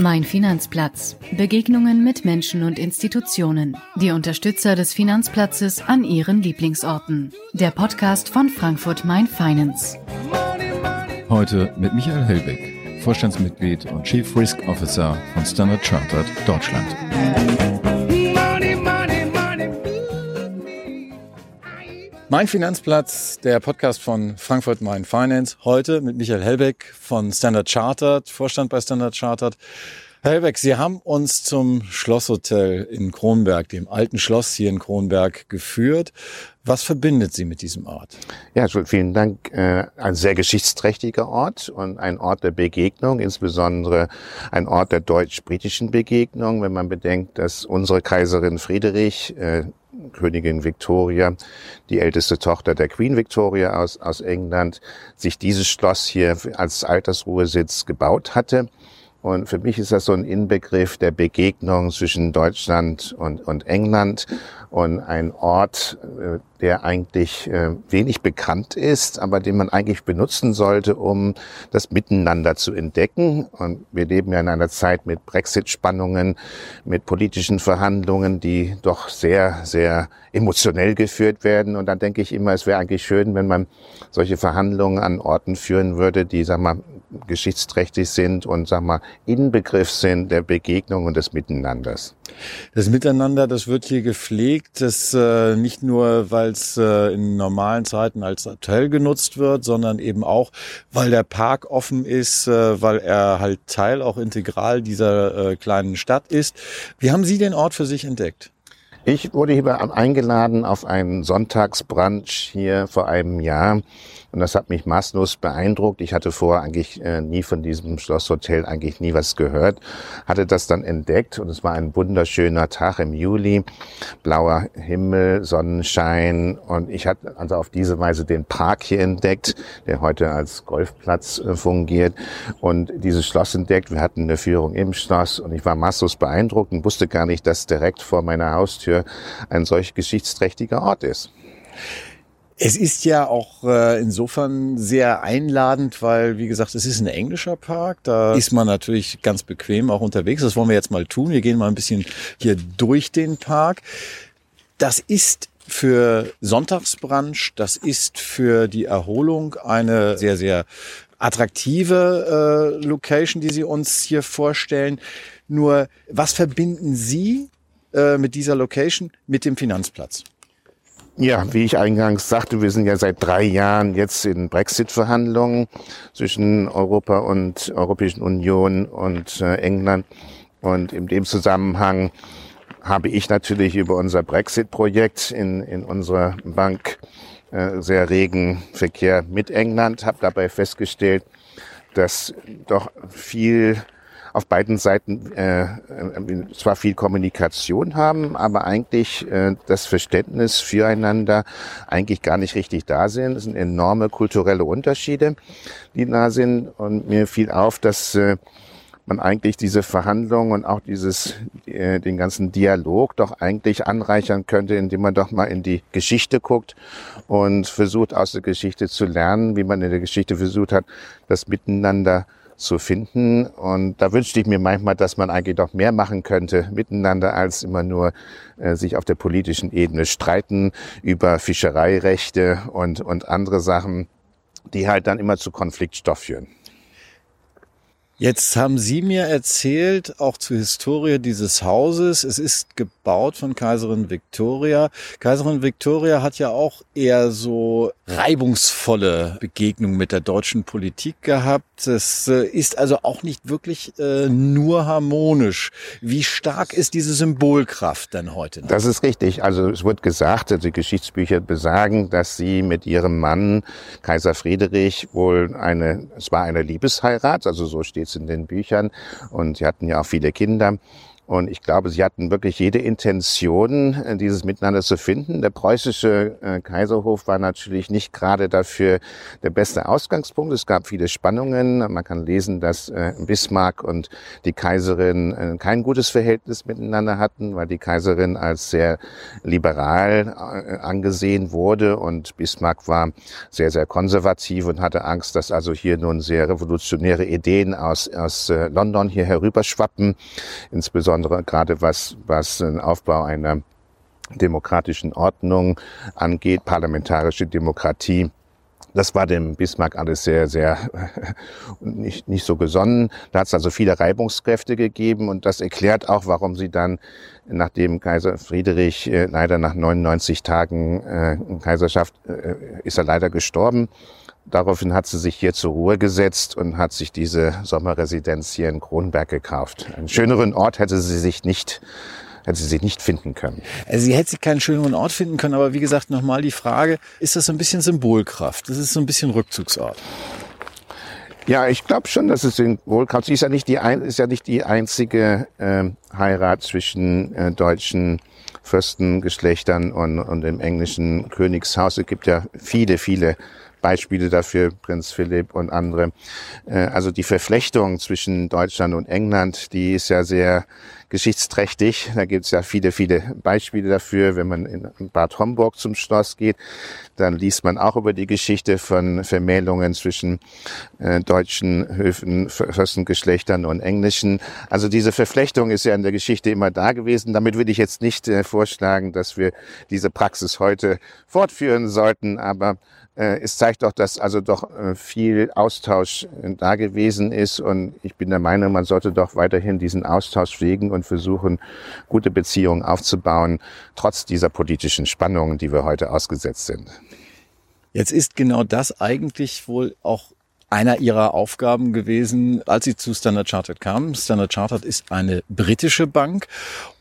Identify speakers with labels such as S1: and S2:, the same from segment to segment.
S1: Mein Finanzplatz. Begegnungen mit Menschen und Institutionen. Die Unterstützer des Finanzplatzes an ihren Lieblingsorten. Der Podcast von Frankfurt Main Finance.
S2: Heute mit Michael Hellbeck, Vorstandsmitglied und Chief Risk Officer von Standard Chartered Deutschland. Mein Finanzplatz, der Podcast von Frankfurt Main Finance. Heute mit Michael Hellbeck von Standard Chartered, Vorstand bei Standard Chartered. Herr Hellbeck, Sie haben uns zum Schlosshotel in Kronberg, dem alten Schloss hier in Kronberg, geführt. Was verbindet Sie mit diesem Ort?
S3: Ja, vielen Dank. Äh, ein sehr geschichtsträchtiger Ort und ein Ort der Begegnung, insbesondere ein Ort der deutsch-britischen Begegnung, wenn man bedenkt, dass unsere Kaiserin Friedrich äh, Königin Victoria, die älteste Tochter der Queen Victoria aus, aus England, sich dieses Schloss hier als Altersruhesitz gebaut hatte. Und für mich ist das so ein Inbegriff der Begegnung zwischen Deutschland und, und England und ein Ort, äh, der eigentlich äh, wenig bekannt ist, aber den man eigentlich benutzen sollte, um das Miteinander zu entdecken. Und wir leben ja in einer Zeit mit Brexit-Spannungen, mit politischen Verhandlungen, die doch sehr, sehr emotionell geführt werden. Und dann denke ich immer, es wäre eigentlich schön, wenn man solche Verhandlungen an Orten führen würde, die, sag mal, geschichtsträchtig sind und, sag mal, Inbegriff sind der Begegnung und des Miteinanders.
S2: Das Miteinander, das wird hier gepflegt, das äh, nicht nur, weil es äh, in normalen Zeiten als Hotel genutzt wird, sondern eben auch, weil der Park offen ist, äh, weil er halt Teil auch integral dieser äh, kleinen Stadt ist. Wie haben Sie den Ort für sich entdeckt?
S3: Ich wurde hier eingeladen auf einen Sonntagsbrunch hier vor einem Jahr und das hat mich maßlos beeindruckt. Ich hatte vorher eigentlich äh, nie von diesem Schlosshotel eigentlich nie was gehört, hatte das dann entdeckt und es war ein wunderschöner Tag im Juli, blauer Himmel, Sonnenschein und ich hatte also auf diese Weise den Park hier entdeckt, der heute als Golfplatz äh, fungiert und dieses Schloss entdeckt. Wir hatten eine Führung im Schloss und ich war maßlos beeindruckt und wusste gar nicht, dass direkt vor meiner Haustür ein solch geschichtsträchtiger Ort ist.
S2: Es ist ja auch äh, insofern sehr einladend, weil, wie gesagt, es ist ein englischer Park. Da ist man natürlich ganz bequem auch unterwegs. Das wollen wir jetzt mal tun. Wir gehen mal ein bisschen hier durch den Park. Das ist für Sonntagsbrunch, das ist für die Erholung eine sehr, sehr attraktive äh, Location, die Sie uns hier vorstellen. Nur, was verbinden Sie äh, mit dieser Location mit dem Finanzplatz?
S3: Ja, wie ich eingangs sagte, wir sind ja seit drei Jahren jetzt in Brexit-Verhandlungen zwischen Europa und Europäischen Union und äh, England. Und in dem Zusammenhang habe ich natürlich über unser Brexit-Projekt in, in unserer Bank äh, sehr regen Verkehr mit England, habe dabei festgestellt, dass doch viel auf beiden Seiten äh, äh, zwar viel Kommunikation haben, aber eigentlich äh, das Verständnis füreinander eigentlich gar nicht richtig da sind. Es sind enorme kulturelle Unterschiede, die da sind. Und mir fiel auf, dass äh, man eigentlich diese Verhandlungen und auch dieses, äh, den ganzen Dialog doch eigentlich anreichern könnte, indem man doch mal in die Geschichte guckt und versucht aus der Geschichte zu lernen, wie man in der Geschichte versucht hat, das Miteinander zu finden. Und da wünschte ich mir manchmal, dass man eigentlich doch mehr machen könnte miteinander, als immer nur äh, sich auf der politischen Ebene streiten über Fischereirechte und, und andere Sachen, die halt dann immer zu Konfliktstoff führen.
S2: Jetzt haben Sie mir erzählt, auch zur Historie dieses Hauses, es ist gebaut von Kaiserin Victoria. Kaiserin Victoria hat ja auch eher so reibungsvolle Begegnungen mit der deutschen Politik gehabt. Es äh, ist also auch nicht wirklich äh, nur harmonisch. Wie stark ist diese Symbolkraft denn heute? Noch?
S3: Das ist richtig. Also es wird gesagt, also die Geschichtsbücher besagen, dass sie mit ihrem Mann, Kaiser Friedrich, wohl eine, es war eine Liebesheirat, also so steht es in den Büchern, und sie hatten ja auch viele Kinder. Und ich glaube, sie hatten wirklich jede Intention, äh, dieses Miteinander zu finden. Der preußische äh, Kaiserhof war natürlich nicht gerade dafür der beste Ausgangspunkt. Es gab viele Spannungen. Man kann lesen, dass äh, Bismarck und die Kaiserin kein gutes Verhältnis miteinander hatten, weil die Kaiserin als sehr liberal angesehen wurde und Bismarck war sehr, sehr konservativ und hatte Angst, dass also hier nun sehr revolutionäre Ideen aus, aus London hier herüberschwappen, insbesondere insbesondere gerade was, was den Aufbau einer demokratischen Ordnung angeht, parlamentarische Demokratie. Das war dem Bismarck alles sehr, sehr nicht, nicht so gesonnen. Da hat es also viele Reibungskräfte gegeben und das erklärt auch, warum sie dann, nachdem Kaiser Friedrich äh, leider nach 99 Tagen äh, Kaiserschaft äh, ist er leider gestorben, Daraufhin hat sie sich hier zur Ruhe gesetzt und hat sich diese Sommerresidenz hier in Kronberg gekauft. Einen schöneren Ort hätte sie sich nicht hätte sie sich nicht finden können.
S2: Also sie hätte sich keinen schöneren Ort finden können, aber wie gesagt, nochmal die Frage, ist das so ein bisschen Symbolkraft? Das ist so ein bisschen Rückzugsort.
S3: Ja, ich glaube schon, dass es Symbolkraft ist. Ist ja nicht die, ein, ist ja nicht die einzige äh, Heirat zwischen äh, deutschen Fürstengeschlechtern und, und dem englischen Königshaus. Es gibt ja viele, viele Beispiele dafür, Prinz Philipp und andere. Äh, also die Verflechtung zwischen Deutschland und England, die ist ja sehr geschichtsträchtig. Da gibt es ja viele, viele Beispiele dafür. Wenn man in Bad Homburg zum Schloss geht, dann liest man auch über die Geschichte von Vermählungen zwischen äh, deutschen Höfen, Fürstengeschlechtern und englischen. Also diese Verflechtung ist ja in der Geschichte immer da gewesen. Damit will ich jetzt nicht äh, vorschlagen, dass wir diese Praxis heute fortführen sollten, aber es zeigt doch, dass also doch äh, viel Austausch äh, da gewesen ist. Und ich bin der Meinung, man sollte doch weiterhin diesen Austausch pflegen und versuchen, gute Beziehungen aufzubauen, trotz dieser politischen Spannungen, die wir heute ausgesetzt sind.
S2: Jetzt ist genau das eigentlich wohl auch einer ihrer Aufgaben gewesen, als sie zu Standard Chartered kamen. Standard Chartered ist eine britische Bank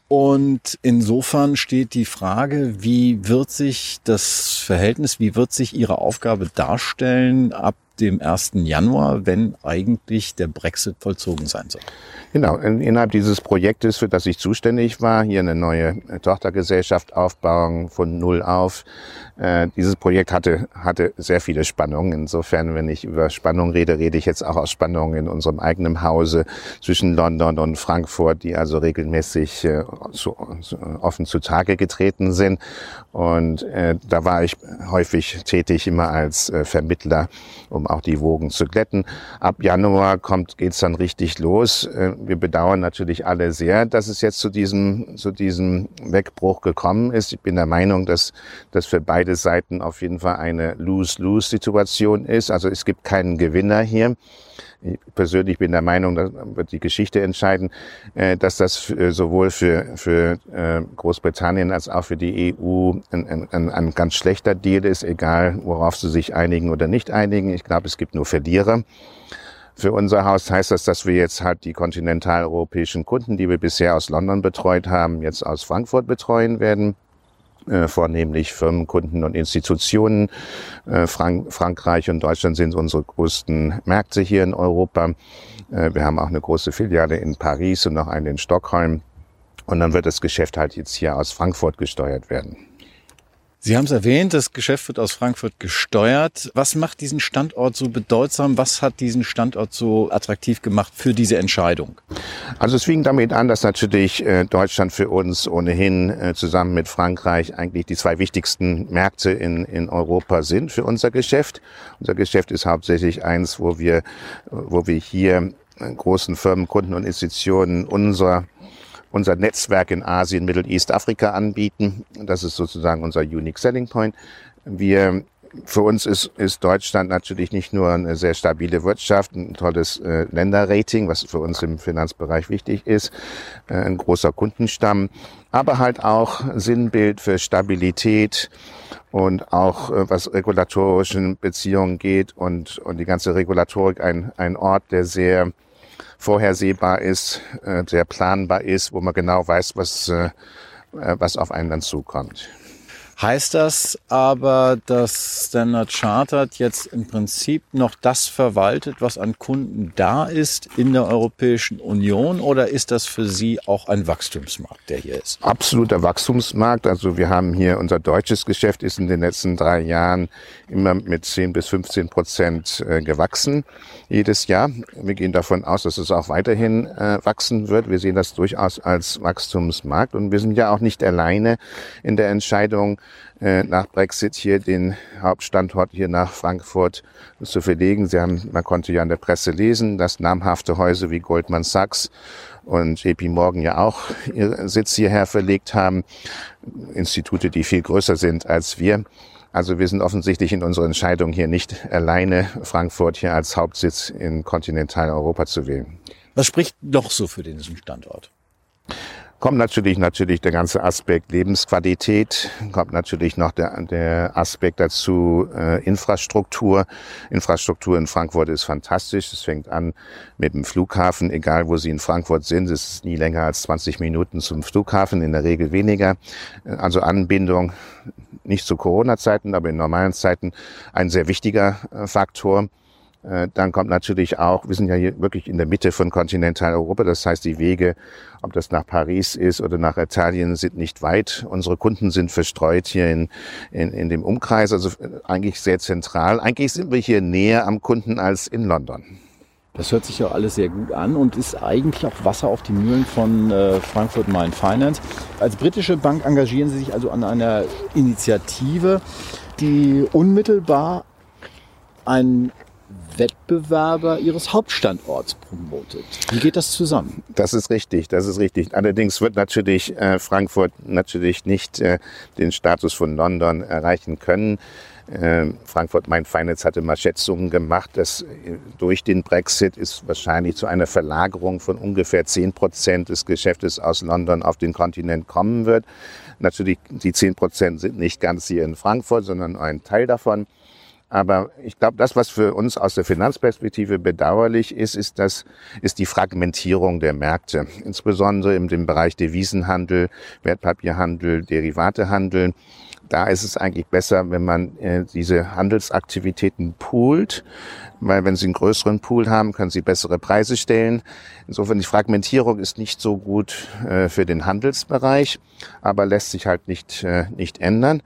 S2: und insofern steht die Frage, wie wird sich das Verhältnis, wie wird sich Ihre Aufgabe darstellen ab dem 1. Januar, wenn eigentlich der Brexit vollzogen sein soll?
S3: Genau, innerhalb dieses Projektes, für das ich zuständig war, hier eine neue Tochtergesellschaft aufbauen von Null auf, äh, dieses Projekt hatte, hatte sehr viele Spannungen. Insofern, wenn ich über Spannung rede, rede ich jetzt auch aus Spannungen in unserem eigenen Hause zwischen London und Frankfurt, die also regelmäßig äh, zu, zu, offen zutage getreten sind. Und äh, da war ich häufig tätig, immer als äh, Vermittler, um auch die Wogen zu glätten. Ab Januar kommt geht's dann richtig los. Äh, wir bedauern natürlich alle sehr, dass es jetzt zu diesem, zu diesem Wegbruch gekommen ist. Ich bin der Meinung, dass das für beide Seiten auf jeden Fall eine Lose-Lose-Situation ist. Also es gibt keinen Gewinner hier. Ich persönlich bin der Meinung, da wird die Geschichte entscheiden, äh, dass das sowohl für, für äh, Großbritannien als auch für die EU ein, ein, ein ganz schlechter Deal ist, egal worauf sie sich einigen oder nicht einigen. Ich glaube, es gibt nur Verlierer. Für unser Haus heißt das, dass wir jetzt halt die kontinentaleuropäischen Kunden, die wir bisher aus London betreut haben, jetzt aus Frankfurt betreuen werden. Äh, vornehmlich Firmenkunden und Institutionen. Äh, Frank Frankreich und Deutschland sind unsere größten Märkte hier in Europa. Äh, wir haben auch eine große Filiale in Paris und noch eine in Stockholm. Und dann wird das Geschäft halt jetzt hier aus Frankfurt gesteuert werden.
S2: Sie haben es erwähnt, das Geschäft wird aus Frankfurt gesteuert. Was macht diesen Standort so bedeutsam? Was hat diesen Standort so attraktiv gemacht für diese Entscheidung?
S3: Also es fing damit an, dass natürlich äh, Deutschland für uns ohnehin äh, zusammen mit Frankreich eigentlich die zwei wichtigsten Märkte in, in Europa sind für unser Geschäft. Unser Geschäft ist hauptsächlich eins, wo wir, wo wir hier äh, großen Firmen, Kunden und Institutionen unser unser Netzwerk in Asien, Middle East, Afrika anbieten. Das ist sozusagen unser Unique Selling Point. Wir für uns ist, ist Deutschland natürlich nicht nur eine sehr stabile Wirtschaft, ein tolles äh, Länderrating, was für uns im Finanzbereich wichtig ist, äh, ein großer Kundenstamm, aber halt auch Sinnbild für Stabilität und auch äh, was regulatorischen Beziehungen geht und, und die ganze Regulatorik ein, ein Ort, der sehr vorhersehbar ist, äh, sehr planbar ist, wo man genau weiß, was, äh, was auf einen dann zukommt.
S2: Heißt das aber, dass Standard Chartered jetzt im Prinzip noch das verwaltet, was an Kunden da ist in der Europäischen Union oder ist das für Sie auch ein Wachstumsmarkt, der hier ist?
S3: Absoluter Wachstumsmarkt. Also wir haben hier unser deutsches Geschäft ist in den letzten drei Jahren immer mit 10 bis 15 Prozent äh, gewachsen jedes Jahr. Wir gehen davon aus, dass es auch weiterhin äh, wachsen wird. Wir sehen das durchaus als Wachstumsmarkt und wir sind ja auch nicht alleine in der Entscheidung, äh, nach Brexit hier den Hauptstandort hier nach Frankfurt zu verlegen. Sie haben, man konnte ja in der Presse lesen, dass namhafte Häuser wie Goldman Sachs und JP Morgan ja auch ihren Sitz hierher verlegt haben. Institute, die viel größer sind als wir. Also wir sind offensichtlich in unserer Entscheidung hier nicht alleine, Frankfurt hier als Hauptsitz in Kontinentaleuropa zu wählen.
S2: Was spricht noch so für diesen Standort?
S3: Kommt natürlich natürlich der ganze Aspekt Lebensqualität, kommt natürlich noch der, der Aspekt dazu äh, Infrastruktur. Infrastruktur in Frankfurt ist fantastisch. Es fängt an mit dem Flughafen, egal wo Sie in Frankfurt sind, es ist nie länger als 20 Minuten zum Flughafen, in der Regel weniger. Äh, also Anbindung nicht zu Corona-Zeiten, aber in normalen Zeiten ein sehr wichtiger äh, Faktor. Äh, dann kommt natürlich auch, wir sind ja hier wirklich in der Mitte von Kontinentaleuropa, das heißt die Wege, ob das nach Paris ist oder nach Italien, sind nicht weit. Unsere Kunden sind verstreut hier in, in, in dem Umkreis, also äh, eigentlich sehr zentral. Eigentlich sind wir hier näher am Kunden als in London.
S2: Das hört sich ja alles sehr gut an und ist eigentlich auch Wasser auf die Mühlen von äh, Frankfurt Main Finance. Als britische Bank engagieren Sie sich also an einer Initiative, die unmittelbar ein Wettbewerber ihres Hauptstandorts promotet. Wie geht das zusammen?
S3: Das ist richtig, das ist richtig. Allerdings wird natürlich äh, Frankfurt natürlich nicht äh, den Status von London erreichen können. Äh, Frankfurt Main Finance hatte mal Schätzungen gemacht, dass äh, durch den Brexit ist wahrscheinlich zu einer Verlagerung von ungefähr 10 Prozent des Geschäftes aus London auf den Kontinent kommen wird. Natürlich, die 10 Prozent sind nicht ganz hier in Frankfurt, sondern ein Teil davon. Aber ich glaube, das, was für uns aus der Finanzperspektive bedauerlich ist, ist, das, ist die Fragmentierung der Märkte. Insbesondere in dem Bereich Devisenhandel, Wertpapierhandel, Derivatehandel. Da ist es eigentlich besser, wenn man äh, diese Handelsaktivitäten poolt, weil wenn Sie einen größeren Pool haben, können Sie bessere Preise stellen. Insofern die Fragmentierung ist nicht so gut äh, für den Handelsbereich, aber lässt sich halt nicht, äh, nicht ändern.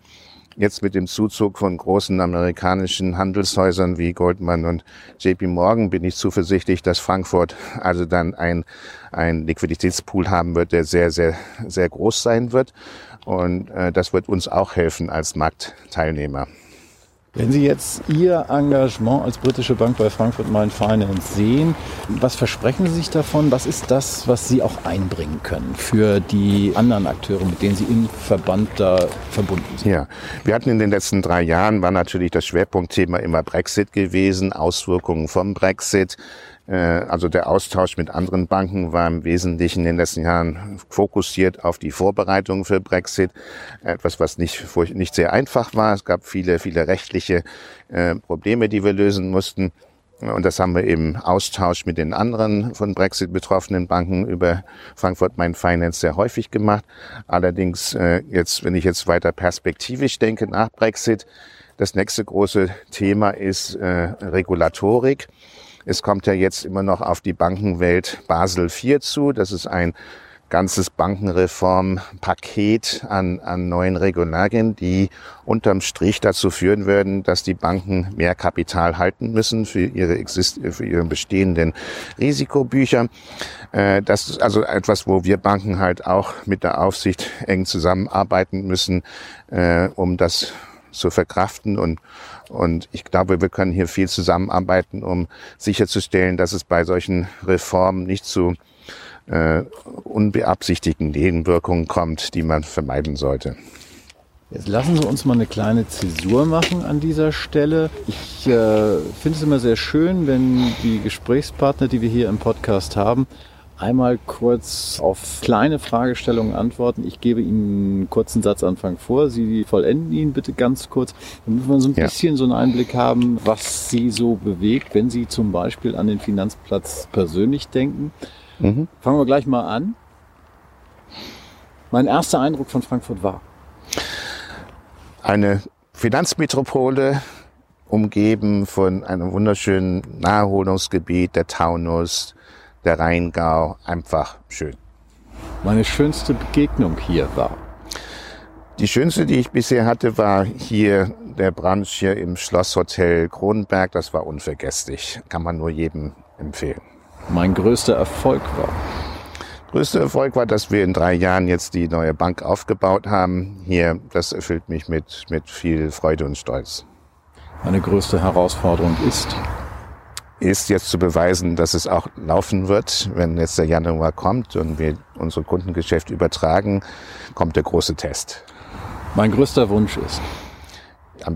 S3: Jetzt mit dem Zuzug von großen amerikanischen Handelshäusern wie Goldman und JP Morgan bin ich zuversichtlich, dass Frankfurt also dann ein, ein Liquiditätspool haben wird, der sehr, sehr, sehr groß sein wird. Und äh, das wird uns auch helfen als Marktteilnehmer.
S2: Wenn Sie jetzt Ihr Engagement als britische Bank bei Frankfurt Main Finance sehen, was versprechen Sie sich davon? Was ist das, was Sie auch einbringen können für die anderen Akteure, mit denen Sie im Verband da verbunden sind?
S3: Ja, wir hatten in den letzten drei Jahren, war natürlich das Schwerpunktthema immer Brexit gewesen, Auswirkungen vom Brexit. Äh, also der Austausch mit anderen Banken war im Wesentlichen in den letzten Jahren fokussiert auf die Vorbereitung für Brexit. Etwas, was nicht, nicht sehr einfach war. Es gab viele, viele rechtliche äh, Probleme, die wir lösen mussten. Und das haben wir im Austausch mit den anderen von Brexit betroffenen Banken über Frankfurt Main Finance sehr häufig gemacht. Allerdings äh, jetzt, wenn ich jetzt weiter perspektivisch denke nach Brexit, das nächste große Thema ist Regulatorik. Es kommt ja jetzt immer noch auf die Bankenwelt Basel IV zu. Das ist ein ganzes Bankenreformpaket an, an neuen Regularien, die unterm Strich dazu führen würden, dass die Banken mehr Kapital halten müssen für ihre, exist für ihre bestehenden Risikobücher. Äh, das ist also etwas, wo wir Banken halt auch mit der Aufsicht eng zusammenarbeiten müssen, äh, um das zu verkraften und und ich glaube, wir können hier viel zusammenarbeiten, um sicherzustellen, dass es bei solchen Reformen nicht zu äh, unbeabsichtigten Nebenwirkungen kommt, die man vermeiden sollte.
S2: Jetzt lassen Sie uns mal eine kleine Zäsur machen an dieser Stelle. Ich äh, finde es immer sehr schön, wenn die Gesprächspartner, die wir hier im Podcast haben, einmal kurz auf kleine Fragestellungen antworten. Ich gebe Ihnen einen kurzen Satzanfang vor. Sie vollenden ihn bitte ganz kurz, damit wir so ein ja. bisschen so einen Einblick haben, was Sie so bewegt, wenn Sie zum Beispiel an den Finanzplatz persönlich denken. Mhm. Fangen wir gleich mal an. Mein erster Eindruck von Frankfurt war.
S3: eine Finanzmetropole, umgeben von einem wunderschönen Naherholungsgebiet, der Taunus, der Rheingau, einfach schön.
S2: Meine schönste Begegnung hier war.
S3: Die schönste, die ich bisher hatte, war hier der Brunch hier im Schlosshotel Kronenberg. Das war unvergesslich. Kann man nur jedem empfehlen.
S2: Mein größter Erfolg war.
S3: Größter Erfolg war, dass wir in drei Jahren jetzt die neue Bank aufgebaut haben. Hier, das erfüllt mich mit, mit viel Freude und Stolz.
S2: Meine größte Herausforderung ist,
S3: ist jetzt zu beweisen, dass es auch laufen wird. Wenn jetzt der Januar kommt und wir unser Kundengeschäft übertragen, kommt der große Test.
S2: Mein größter Wunsch ist,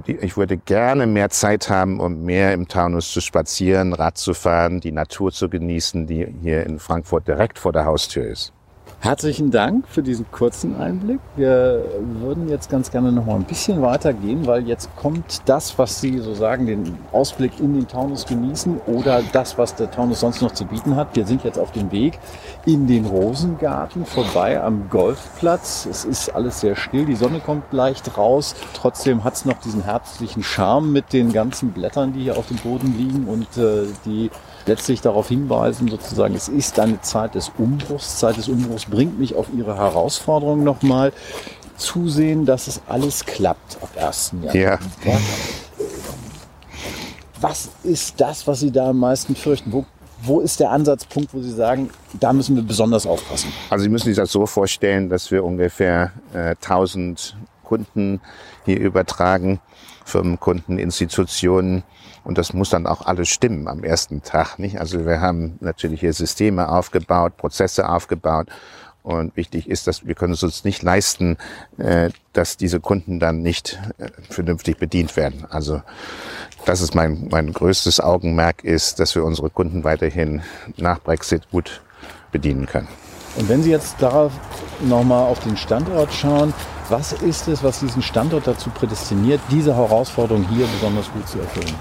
S3: ich würde gerne mehr Zeit haben, um mehr im Taunus zu spazieren, Rad zu fahren, die Natur zu genießen, die hier in Frankfurt direkt vor der Haustür ist.
S2: Herzlichen Dank für diesen kurzen Einblick. Wir würden jetzt ganz gerne noch mal ein bisschen weiter gehen, weil jetzt kommt das, was Sie so sagen, den Ausblick in den Taunus genießen oder das, was der Taunus sonst noch zu bieten hat. Wir sind jetzt auf dem Weg in den Rosengarten vorbei am Golfplatz. Es ist alles sehr still, die Sonne kommt leicht raus. Trotzdem hat es noch diesen herzlichen Charme mit den ganzen Blättern, die hier auf dem Boden liegen und äh, die letztlich darauf hinweisen, sozusagen, es ist eine Zeit des Umbruchs. Zeit des Umbruchs bringt mich auf Ihre Herausforderung nochmal. Zusehen, dass es alles klappt ab 1. Januar.
S3: Ja.
S2: Was ist das, was Sie da am meisten fürchten? Wo, wo ist der Ansatzpunkt, wo Sie sagen, da müssen wir besonders aufpassen?
S3: Also Sie müssen sich das so vorstellen, dass wir ungefähr äh, 1000 Kunden hier übertragen, Firmenkunden, Institutionen, und das muss dann auch alles stimmen am ersten Tag, nicht? Also wir haben natürlich hier Systeme aufgebaut, Prozesse aufgebaut. Und wichtig ist, dass wir können es uns nicht leisten, äh, dass diese Kunden dann nicht äh, vernünftig bedient werden. Also das ist mein, mein größtes Augenmerk ist, dass wir unsere Kunden weiterhin nach Brexit gut bedienen können.
S2: Und wenn Sie jetzt darauf nochmal auf den Standort schauen, was ist es, was diesen Standort dazu prädestiniert, diese Herausforderung hier besonders gut zu erfüllen?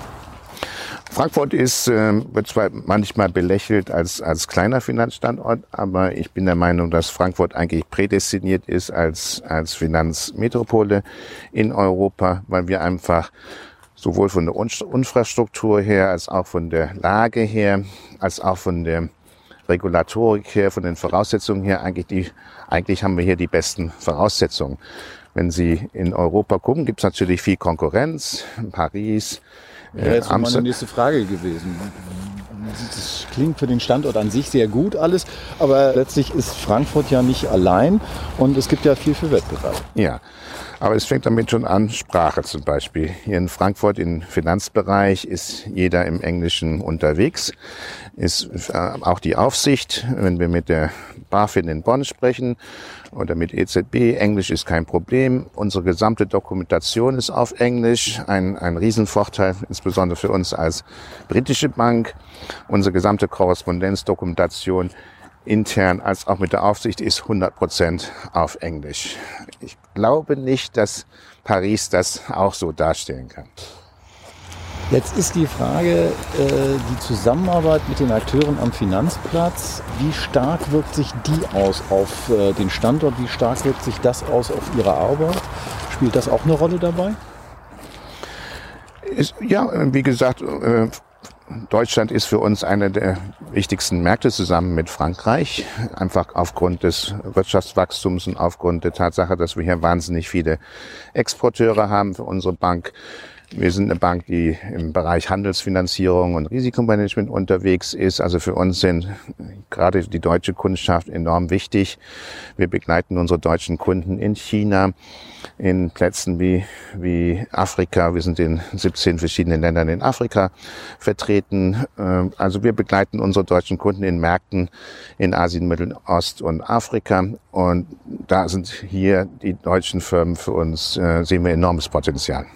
S3: Frankfurt ist, äh, wird zwar manchmal belächelt als, als kleiner Finanzstandort, aber ich bin der Meinung, dass Frankfurt eigentlich prädestiniert ist als, als Finanzmetropole in Europa, weil wir einfach sowohl von der Infrastruktur her, als auch von der Lage her, als auch von der Regulatorik her, von den Voraussetzungen her, eigentlich, die, eigentlich haben wir hier die besten Voraussetzungen. Wenn Sie in Europa gucken, gibt es natürlich viel Konkurrenz. Paris,
S2: Wäre jetzt meine nächste Frage gewesen. Das klingt für den Standort an sich sehr gut alles, aber letztlich ist Frankfurt ja nicht allein und es gibt ja viel für Wettbewerb.
S3: Ja, aber es fängt damit schon an, Sprache zum Beispiel. Hier in Frankfurt im Finanzbereich ist jeder im Englischen unterwegs. Ist äh, auch die Aufsicht, wenn wir mit der BaFin in Bonn sprechen oder mit EZB, Englisch ist kein Problem. Unsere gesamte Dokumentation ist auf Englisch, ein, ein Riesenvorteil, insbesondere für uns als britische Bank. Unsere gesamte Korrespondenzdokumentation intern als auch mit der Aufsicht ist 100 Prozent auf Englisch. Ich glaube nicht, dass Paris das auch so darstellen kann.
S2: Jetzt ist die Frage, äh, die Zusammenarbeit mit den Akteuren am Finanzplatz, wie stark wirkt sich die aus auf äh, den Standort, wie stark wirkt sich das aus auf Ihre Arbeit? Spielt das auch eine Rolle dabei?
S3: Ja, wie gesagt, äh, Deutschland ist für uns einer der wichtigsten Märkte zusammen mit Frankreich, einfach aufgrund des Wirtschaftswachstums und aufgrund der Tatsache, dass wir hier wahnsinnig viele Exporteure haben für unsere Bank. Wir sind eine Bank, die im Bereich Handelsfinanzierung und Risikomanagement unterwegs ist. Also für uns sind gerade die deutsche Kundschaft enorm wichtig. Wir begleiten unsere deutschen Kunden in China, in Plätzen wie, wie Afrika. Wir sind in 17 verschiedenen Ländern in Afrika vertreten. Ähm, also wir begleiten unsere deutschen Kunden in Märkten in Asien, Mittelost und Afrika. Und da sind hier die deutschen Firmen für uns, äh, sehen wir enormes Potenzial.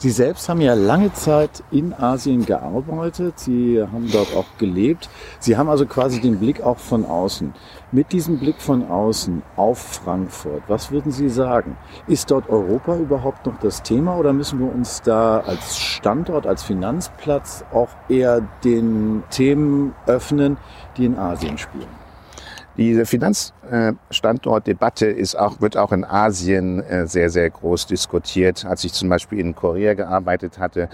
S2: Sie selbst haben ja lange Zeit in Asien gearbeitet. Sie haben dort auch gelebt. Sie haben also quasi den Blick auch von außen. Mit diesem Blick von außen auf Frankfurt, was würden Sie sagen? Ist dort Europa überhaupt noch das Thema oder müssen wir uns da als Standort, als Finanzplatz auch eher den Themen öffnen, die in Asien spielen?
S3: Diese Finanzstandortdebatte ist auch, wird auch in Asien äh, sehr, sehr groß diskutiert. Als ich zum Beispiel in Korea gearbeitet hatte,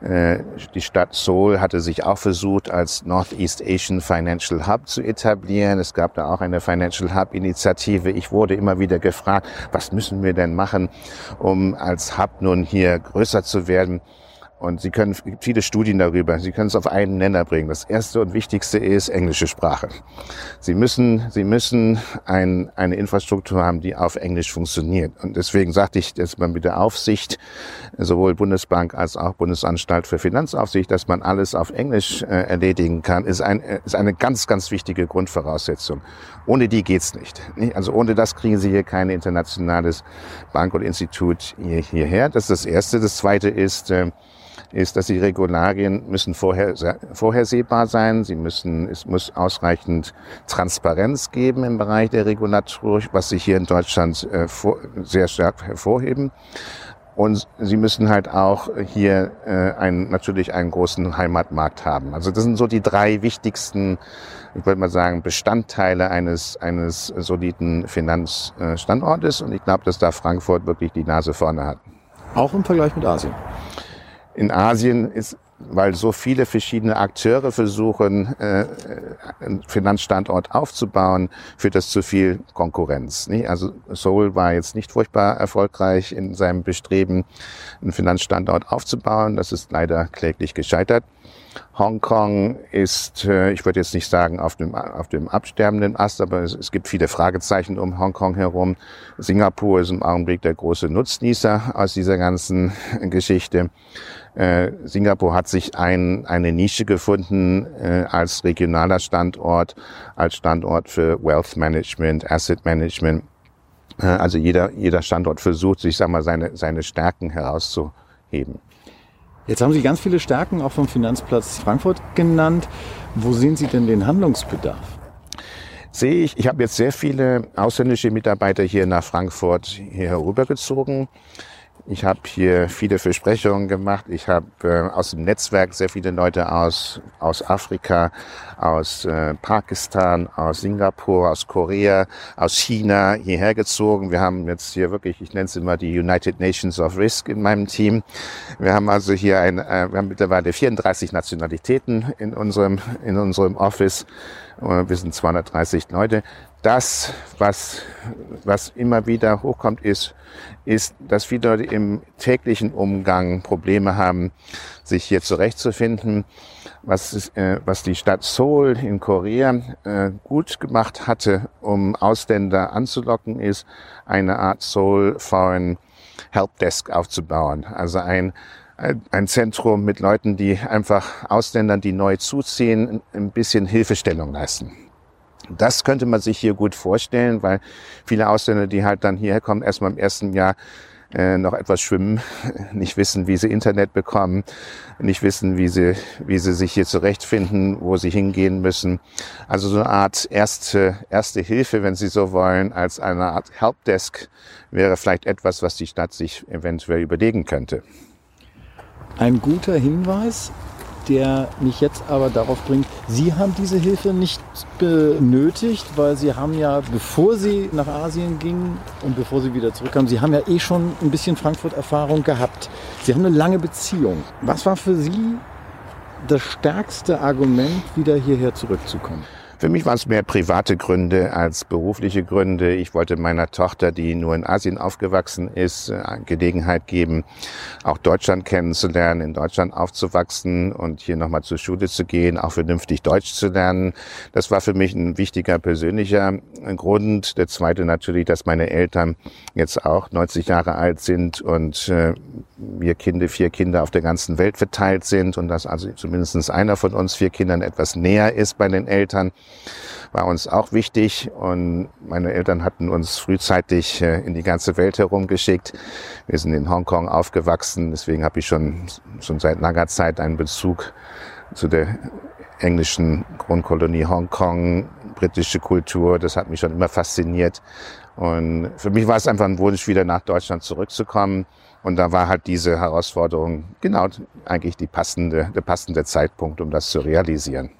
S3: äh, die Stadt Seoul hatte sich auch versucht, als Northeast Asian Financial Hub zu etablieren. Es gab da auch eine Financial Hub Initiative. Ich wurde immer wieder gefragt, was müssen wir denn machen, um als Hub nun hier größer zu werden? Und Sie können, viele Studien darüber, Sie können es auf einen Nenner bringen. Das erste und wichtigste ist englische Sprache. Sie müssen, Sie müssen ein, eine Infrastruktur haben, die auf Englisch funktioniert. Und deswegen sagte ich, dass man mit der Aufsicht, sowohl Bundesbank als auch Bundesanstalt für Finanzaufsicht, dass man alles auf Englisch äh, erledigen kann, ist, ein, ist eine ganz, ganz wichtige Grundvoraussetzung. Ohne die geht's nicht. Also ohne das kriegen Sie hier kein internationales Bank oder Institut hier, hierher. Das ist das Erste. Das Zweite ist, äh, ist, dass die Regularien müssen vorher, vorhersehbar sein. Sie müssen, es muss ausreichend Transparenz geben im Bereich der Regulatur, was sich hier in Deutschland äh, vor, sehr stark hervorheben. Und sie müssen halt auch hier äh, einen, natürlich einen großen Heimatmarkt haben. Also das sind so die drei wichtigsten, ich würde mal sagen, Bestandteile eines, eines soliden Finanzstandortes. Und ich glaube, dass da Frankfurt wirklich die Nase vorne hat.
S2: Auch im Vergleich mit Asien
S3: in Asien ist, weil so viele verschiedene Akteure versuchen, äh, einen Finanzstandort aufzubauen, führt das zu viel Konkurrenz. Nicht? Also Seoul war jetzt nicht furchtbar erfolgreich in seinem Bestreben, einen Finanzstandort aufzubauen. Das ist leider kläglich gescheitert. Hongkong ist, äh, ich würde jetzt nicht sagen auf dem, auf dem absterbenden Ast, aber es, es, gibt viele Fragezeichen um Hongkong herum. Singapur ist im Augenblick der große Nutznießer aus dieser ganzen Geschichte. Äh, Singapur hat sich ein, eine Nische gefunden äh, als regionaler Standort, als Standort für Wealth Management, Asset Management. Äh, also jeder, jeder Standort versucht, sich sag mal, seine, seine Stärken herauszuheben.
S2: Jetzt haben Sie ganz viele Stärken auch vom Finanzplatz Frankfurt genannt. Wo sehen Sie denn den Handlungsbedarf?
S3: Sehe ich, ich habe jetzt sehr viele ausländische Mitarbeiter hier nach Frankfurt hier herübergezogen. Ich habe hier viele Versprechungen gemacht. Ich habe äh, aus dem Netzwerk sehr viele Leute aus, aus Afrika, aus äh, Pakistan, aus Singapur, aus Korea, aus China hierher gezogen. Wir haben jetzt hier wirklich, ich nenne es immer die United Nations of Risk in meinem Team. Wir haben also hier ein, äh, wir haben mittlerweile 34 Nationalitäten in unserem, in unserem Office. Wir sind 230 Leute. Das, was, was immer wieder hochkommt, ist, ist, dass viele Leute im täglichen Umgang Probleme haben, sich hier zurechtzufinden. Was, ist, äh, was die Stadt Seoul in Korea äh, gut gemacht hatte, um Ausländer anzulocken, ist eine Art Seoul Foreign Helpdesk aufzubauen. Also ein, ein Zentrum mit Leuten, die einfach Ausländern, die neu zuziehen, ein bisschen Hilfestellung leisten. Das könnte man sich hier gut vorstellen, weil viele Ausländer, die halt dann hierher kommen, erstmal im ersten Jahr äh, noch etwas schwimmen, nicht wissen, wie sie Internet bekommen, nicht wissen, wie sie, wie sie sich hier zurechtfinden, wo sie hingehen müssen. Also so eine Art erste, erste Hilfe, wenn Sie so wollen, als eine Art Helpdesk wäre vielleicht etwas, was die Stadt sich eventuell überlegen könnte.
S2: Ein guter Hinweis der mich jetzt aber darauf bringt, Sie haben diese Hilfe nicht benötigt, weil Sie haben ja, bevor Sie nach Asien gingen und bevor Sie wieder zurückkamen, Sie haben ja eh schon ein bisschen Frankfurt-Erfahrung gehabt. Sie haben eine lange Beziehung. Was war für Sie das stärkste Argument, wieder hierher zurückzukommen?
S3: Für mich waren es mehr private Gründe als berufliche Gründe. Ich wollte meiner Tochter, die nur in Asien aufgewachsen ist, äh, Gelegenheit geben, auch Deutschland kennenzulernen, in Deutschland aufzuwachsen und hier nochmal zur Schule zu gehen, auch vernünftig Deutsch zu lernen. Das war für mich ein wichtiger persönlicher Grund. Der zweite natürlich, dass meine Eltern jetzt auch 90 Jahre alt sind und äh, wir Kinder, vier Kinder auf der ganzen Welt verteilt sind und dass also zumindest einer von uns vier Kindern etwas näher ist bei den Eltern war uns auch wichtig und meine Eltern hatten uns frühzeitig äh, in die ganze Welt herumgeschickt. Wir sind in Hongkong aufgewachsen, deswegen habe ich schon, schon seit langer Zeit einen Bezug zu der englischen Grundkolonie Hongkong, britische Kultur, das hat mich schon immer fasziniert. Und für mich war es einfach ein Wunsch, wieder nach Deutschland zurückzukommen. Und da war halt diese Herausforderung genau eigentlich die passende, der passende Zeitpunkt, um das zu realisieren.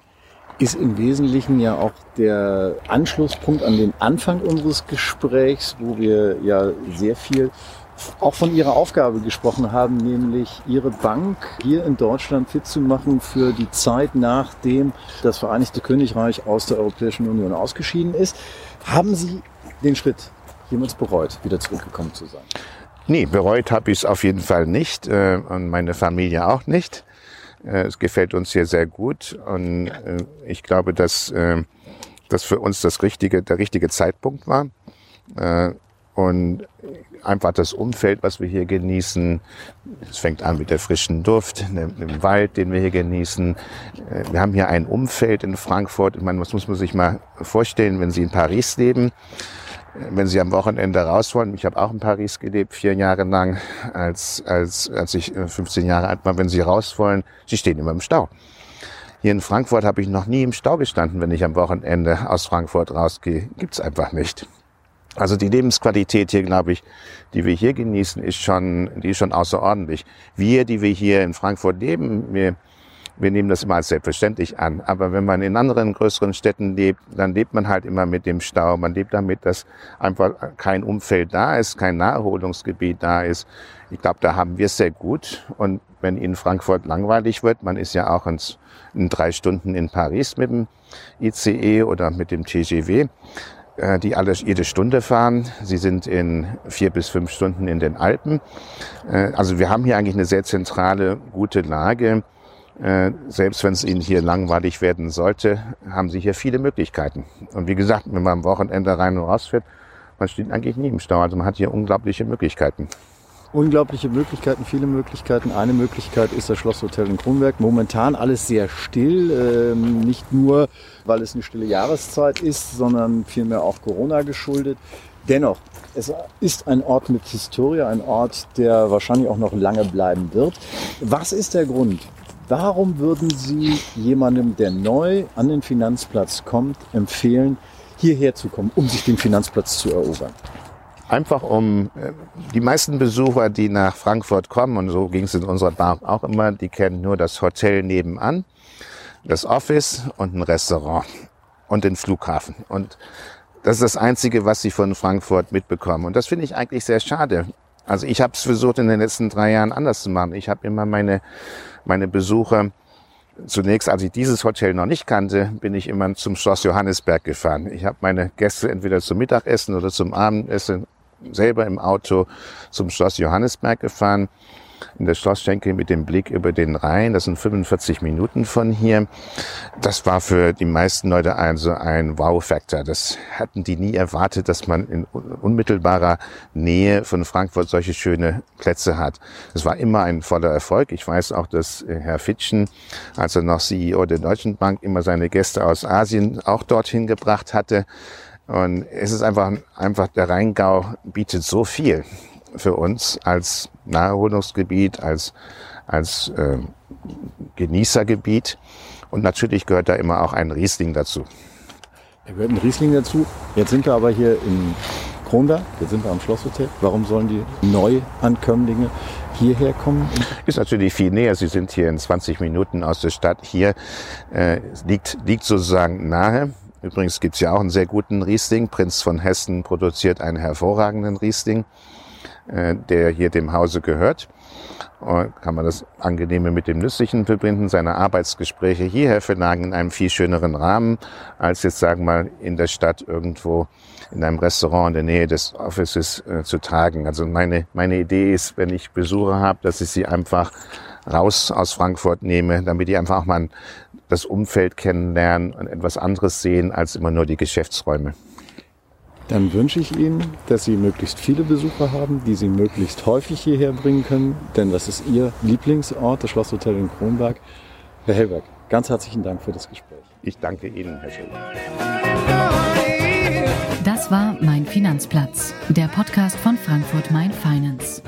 S2: Ist im Wesentlichen ja auch der Anschlusspunkt an den Anfang unseres Gesprächs, wo wir ja sehr viel auch von Ihrer Aufgabe gesprochen haben, nämlich Ihre Bank hier in Deutschland fit zu machen für die Zeit, nachdem das Vereinigte Königreich aus der Europäischen Union ausgeschieden ist. Haben Sie den Schritt jemals bereut, wieder zurückgekommen zu sein?
S3: Nee, bereut habe ich es auf jeden Fall nicht äh, und meine Familie auch nicht. Äh, es gefällt uns hier sehr gut und äh, ich glaube, dass äh, das für uns das richtige, der richtige Zeitpunkt war. Äh, und einfach das Umfeld, was wir hier genießen. Es fängt an mit der frischen Duft, dem Wald, den wir hier genießen. Wir haben hier ein Umfeld in Frankfurt. Ich meine, was muss man sich mal vorstellen, wenn Sie in Paris leben? Wenn Sie am Wochenende raus wollen, ich habe auch in Paris gelebt, vier Jahre lang, als, als, als ich 15 äh, Jahre alt war, wenn Sie raus wollen, Sie stehen immer im Stau. Hier in Frankfurt habe ich noch nie im Stau gestanden, wenn ich am Wochenende aus Frankfurt rausgehe. Gibt's einfach nicht. Also die Lebensqualität hier, glaube ich, die wir hier genießen, ist schon, die ist schon außerordentlich. Wir, die wir hier in Frankfurt leben, wir, wir nehmen das immer als selbstverständlich an. Aber wenn man in anderen größeren Städten lebt, dann lebt man halt immer mit dem Stau. Man lebt damit, dass einfach kein Umfeld da ist, kein Naherholungsgebiet da ist. Ich glaube, da haben wir es sehr gut. Und wenn Ihnen Frankfurt langweilig wird, man ist ja auch in, in drei Stunden in Paris mit dem ICE oder mit dem TGW, äh, die alle jede Stunde fahren. Sie sind in vier bis fünf Stunden in den Alpen. Äh, also wir haben hier eigentlich eine sehr zentrale, gute Lage. Äh, selbst wenn es Ihnen hier langweilig werden sollte, haben Sie hier viele Möglichkeiten. Und wie gesagt, wenn man am Wochenende rein und raus fährt, man steht eigentlich nie im Stau. Also man hat hier unglaubliche Möglichkeiten
S2: unglaubliche Möglichkeiten, viele Möglichkeiten. Eine Möglichkeit ist das Schlosshotel in Kronberg. Momentan alles sehr still, ähm, nicht nur, weil es eine stille Jahreszeit ist, sondern vielmehr auch Corona geschuldet. Dennoch, es ist ein Ort mit Historie, ein Ort, der wahrscheinlich auch noch lange bleiben wird. Was ist der Grund? Warum würden Sie jemandem, der neu an den Finanzplatz kommt, empfehlen, hierher zu kommen, um sich den Finanzplatz zu erobern?
S3: einfach um äh, die meisten Besucher, die nach Frankfurt kommen, und so ging es in unserer Bar auch immer, die kennen nur das Hotel nebenan, das Office und ein Restaurant und den Flughafen. Und das ist das Einzige, was sie von Frankfurt mitbekommen. Und das finde ich eigentlich sehr schade. Also ich habe es versucht in den letzten drei Jahren anders zu machen. Ich habe immer meine, meine Besucher Zunächst, als ich dieses Hotel noch nicht kannte, bin ich immer zum Schloss Johannesberg gefahren. Ich habe meine Gäste entweder zum Mittagessen oder zum Abendessen selber im Auto zum Schloss Johannesberg gefahren in der Schlossschenke mit dem Blick über den Rhein. Das sind 45 Minuten von hier. Das war für die meisten Leute also ein Wow-Faktor. Das hatten die nie erwartet, dass man in unmittelbarer Nähe von Frankfurt solche schöne Plätze hat. Es war immer ein voller Erfolg. Ich weiß auch, dass äh, Herr Fitschen, als er noch CEO der Deutschen Bank, immer seine Gäste aus Asien auch dorthin gebracht hatte. Und es ist einfach, einfach, der Rheingau bietet so viel für uns als Naherholungsgebiet, als, als äh, Genießergebiet. Und natürlich gehört da immer auch ein Riesling dazu.
S2: Da gehört ein Riesling dazu. Jetzt sind wir aber hier in Kronberg, jetzt sind wir am Schlosshotel. Warum sollen die Neuankömmlinge hierher kommen?
S3: Ist natürlich viel näher. Sie sind hier in 20 Minuten aus der Stadt. Hier äh, liegt, liegt sozusagen nahe. Übrigens gibt's ja auch einen sehr guten Riesling. Prinz von Hessen produziert einen hervorragenden Riesling. Äh, der hier dem Hause gehört. Kann man das Angenehme mit dem Nützlichen verbinden. Seine Arbeitsgespräche hierher verlagen in einem viel schöneren Rahmen, als jetzt sagen wir mal in der Stadt irgendwo in einem Restaurant in der Nähe des Offices äh, zu tagen. Also meine, meine Idee ist, wenn ich Besucher habe, dass ich sie einfach raus aus Frankfurt nehme, damit die einfach auch mal das Umfeld kennenlernen und etwas anderes sehen als immer nur die Geschäftsräume.
S2: Dann wünsche ich Ihnen, dass Sie möglichst viele Besucher haben, die Sie möglichst häufig hierher bringen können, denn das ist Ihr Lieblingsort, das Schlosshotel in Kronberg. Herr Hellberg, ganz herzlichen Dank für das Gespräch.
S3: Ich danke Ihnen, Herr Schiller.
S1: Das war Mein Finanzplatz, der Podcast von Frankfurt Mein Finance.